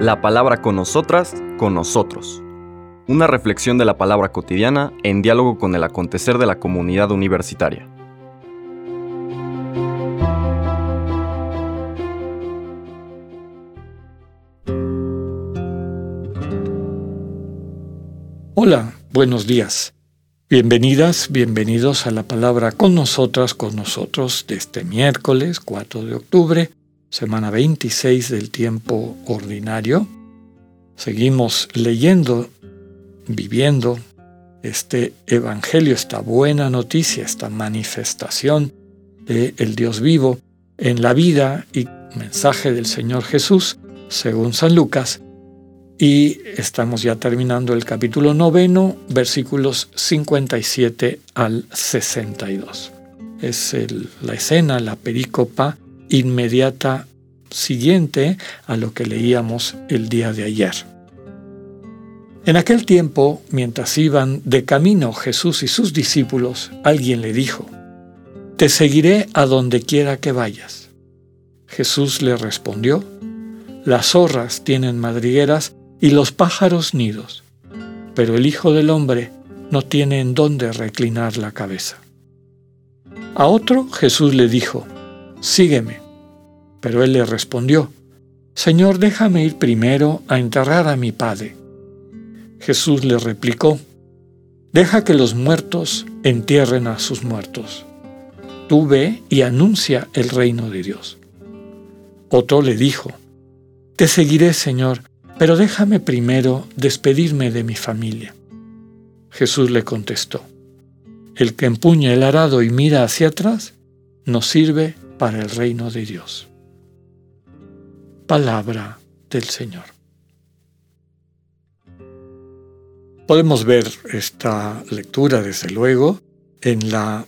La palabra con nosotras, con nosotros. Una reflexión de la palabra cotidiana en diálogo con el acontecer de la comunidad universitaria. Hola, buenos días. Bienvenidas, bienvenidos a la palabra con nosotras, con nosotros de este miércoles 4 de octubre, semana 26 del tiempo ordinario. Seguimos leyendo, viviendo este evangelio, esta buena noticia, esta manifestación del el Dios vivo en la vida y mensaje del Señor Jesús, según San Lucas, y estamos ya terminando el capítulo noveno, versículos 57 al 62. Es la escena, la perícopa inmediata siguiente a lo que leíamos el día de ayer. En aquel tiempo, mientras iban de camino Jesús y sus discípulos, alguien le dijo, Te seguiré a donde quiera que vayas. Jesús le respondió, Las zorras tienen madrigueras y los pájaros nidos, pero el Hijo del Hombre no tiene en dónde reclinar la cabeza. A otro Jesús le dijo, Sígueme. Pero él le respondió, Señor, déjame ir primero a enterrar a mi Padre. Jesús le replicó, Deja que los muertos entierren a sus muertos. Tú ve y anuncia el reino de Dios. Otro le dijo, Te seguiré, Señor, pero déjame primero despedirme de mi familia. Jesús le contestó, el que empuña el arado y mira hacia atrás, no sirve para el reino de Dios. Palabra del Señor. Podemos ver esta lectura, desde luego, en la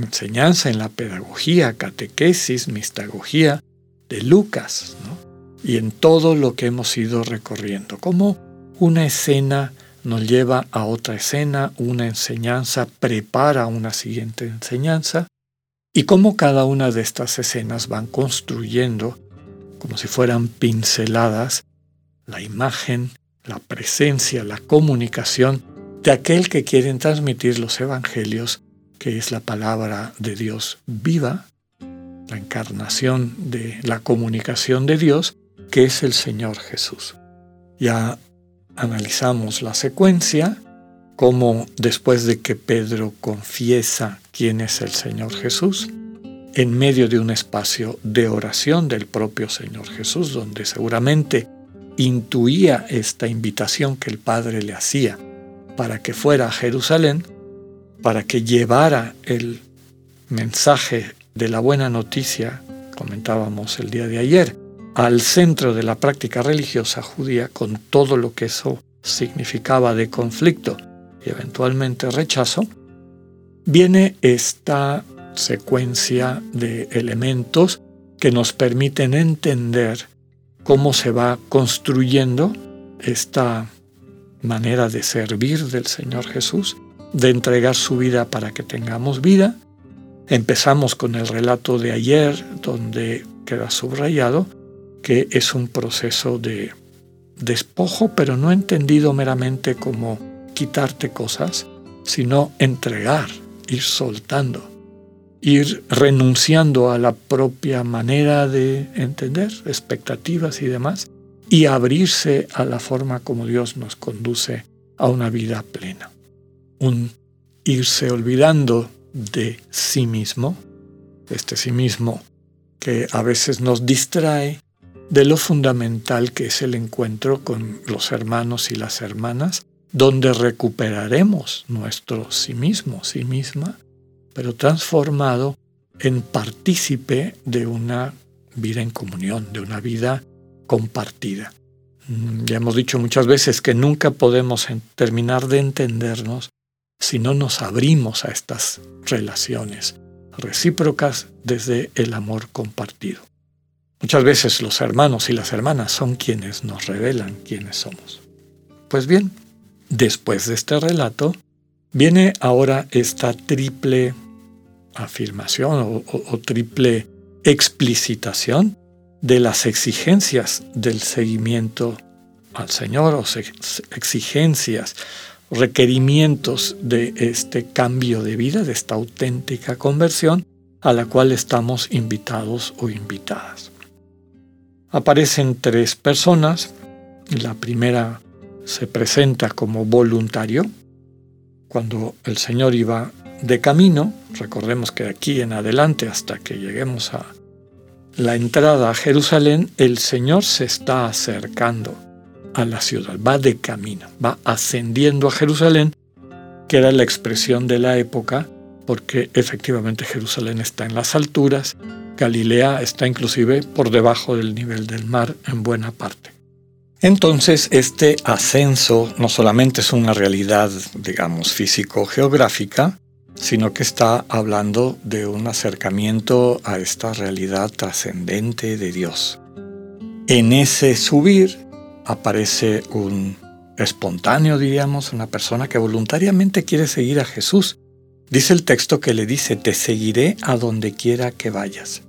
enseñanza, en la pedagogía, catequesis, mistagogía de Lucas, ¿no? y en todo lo que hemos ido recorriendo. Como una escena nos lleva a otra escena, una enseñanza prepara una siguiente enseñanza, y cómo cada una de estas escenas van construyendo, como si fueran pinceladas, la imagen, la presencia, la comunicación de aquel que quieren transmitir los evangelios, que es la palabra de Dios viva, la encarnación de la comunicación de Dios, que es el Señor Jesús. Ya analizamos la secuencia, como después de que Pedro confiesa quién es el Señor Jesús, en medio de un espacio de oración del propio Señor Jesús, donde seguramente intuía esta invitación que el Padre le hacía para que fuera a Jerusalén, para que llevara el mensaje de la buena noticia, comentábamos el día de ayer, al centro de la práctica religiosa judía con todo lo que eso significaba de conflicto y eventualmente rechazo, viene esta secuencia de elementos que nos permiten entender cómo se va construyendo esta manera de servir del Señor Jesús, de entregar su vida para que tengamos vida. Empezamos con el relato de ayer, donde queda subrayado que es un proceso de despojo, pero no entendido meramente como quitarte cosas, sino entregar, ir soltando, ir renunciando a la propia manera de entender, expectativas y demás, y abrirse a la forma como Dios nos conduce a una vida plena. Un irse olvidando de sí mismo, este sí mismo que a veces nos distrae de lo fundamental que es el encuentro con los hermanos y las hermanas, donde recuperaremos nuestro sí mismo, sí misma, pero transformado en partícipe de una vida en comunión, de una vida compartida. Mm, ya hemos dicho muchas veces que nunca podemos terminar de entendernos si no nos abrimos a estas relaciones recíprocas desde el amor compartido. Muchas veces los hermanos y las hermanas son quienes nos revelan quiénes somos. Pues bien, después de este relato, viene ahora esta triple afirmación o, triple explicitación de las exigencias del seguimiento al Señor o exigencias, requerimientos de este cambio de vida, de esta auténtica conversión a la cual estamos invitados o invitadas. Aparecen tres personas. La primera se presenta como voluntario. Cuando el Señor iba de camino, recordemos que de aquí en adelante hasta que lleguemos a la entrada a Jerusalén, el Señor se está acercando a la ciudad, va de camino, va ascendiendo a Jerusalén, que era la expresión de la época, porque efectivamente Jerusalén está en las alturas, Galilea está inclusive por debajo del nivel del mar en buena parte. Entonces, este ascenso no solamente es una realidad, digamos, físico-geográfica, sino que está hablando de un acercamiento a esta realidad trascendente de Dios. En ese subir aparece un espontáneo, diríamos, una persona que voluntariamente quiere seguir a Jesús. Dice el texto que le dice, te seguiré a donde quiera que vayas.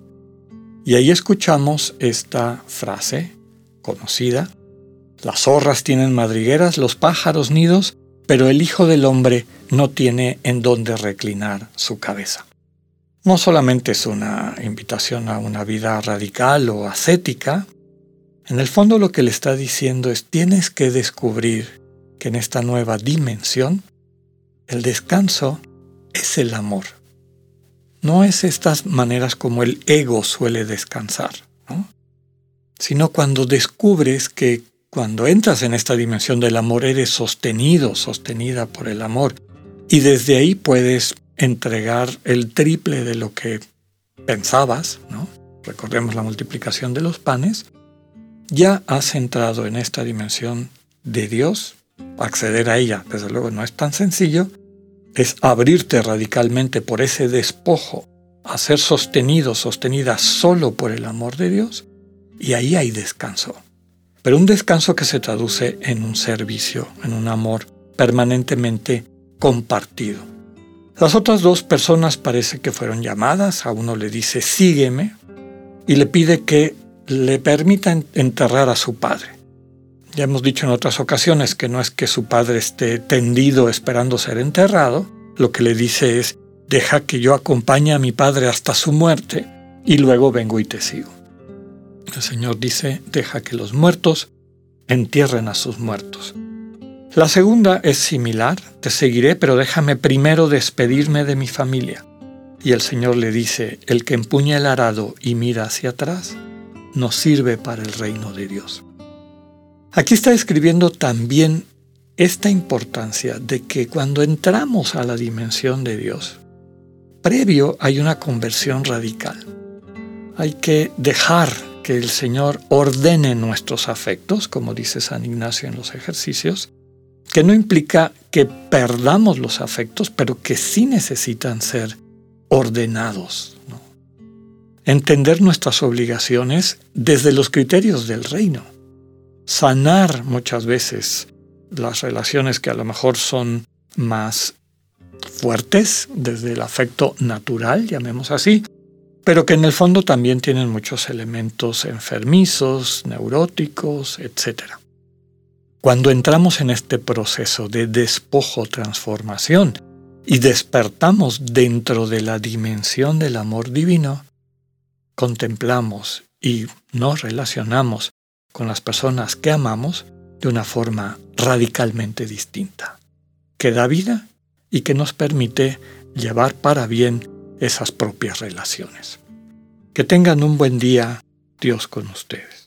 Y ahí escuchamos esta frase conocida, las zorras tienen madrigueras, los pájaros nidos, pero el Hijo del Hombre no tiene en dónde reclinar su cabeza. No solamente es una invitación a una vida radical o ascética, en el fondo lo que le está diciendo es tienes que descubrir que en esta nueva dimensión el descanso es el amor. No es estas maneras como el ego suele descansar, sino cuando descubres que cuando entras en esta dimensión del amor, eres sostenido, sostenida por el amor. Y desde ahí puedes entregar el triple de lo que pensabas, ¿no? Recordemos la multiplicación de los panes. Ya has entrado en esta dimensión de Dios. Acceder a ella, desde luego, no es tan sencillo. Es abrirte radicalmente por ese despojo a ser sostenido, sostenida solo por el amor de Dios. Y ahí hay descanso pero un descanso que se traduce en un servicio, en un amor permanentemente compartido. Las otras dos personas parece que fueron llamadas, a uno le dice sígueme y le pide que le permita enterrar a su padre. Ya hemos dicho en otras ocasiones que no es que su padre esté tendido esperando ser enterrado, lo que le dice es, deja que yo acompañe a mi padre hasta su muerte y luego vengo y te sigo. El Señor dice, deja que los muertos entierren a sus muertos. La segunda es similar, te seguiré, pero déjame primero despedirme de mi familia. Y el Señor le dice, el que empuña el arado y mira hacia atrás, no sirve para el reino de Dios. Aquí está escribiendo también esta importancia de que cuando entramos a la dimensión de Dios, previo hay una conversión radical. Hay que dejar que el Señor ordene nuestros afectos, como dice San Ignacio en los ejercicios, que no implica que perdamos los afectos, pero que sí necesitan ser ordenados. Entender nuestras obligaciones desde los criterios del reino. Sanar muchas veces las relaciones que a lo mejor son más fuertes desde el afecto natural, llamemos así, pero que en el fondo también tienen muchos elementos enfermizos, neuróticos, etc. Cuando entramos en este proceso de despojo-transformación y despertamos dentro de la dimensión del amor divino, contemplamos y nos relacionamos con las personas que amamos de una forma radicalmente distinta, que da vida y que nos permite llevar para bien esas propias relaciones. Que tengan un buen día, Dios con ustedes.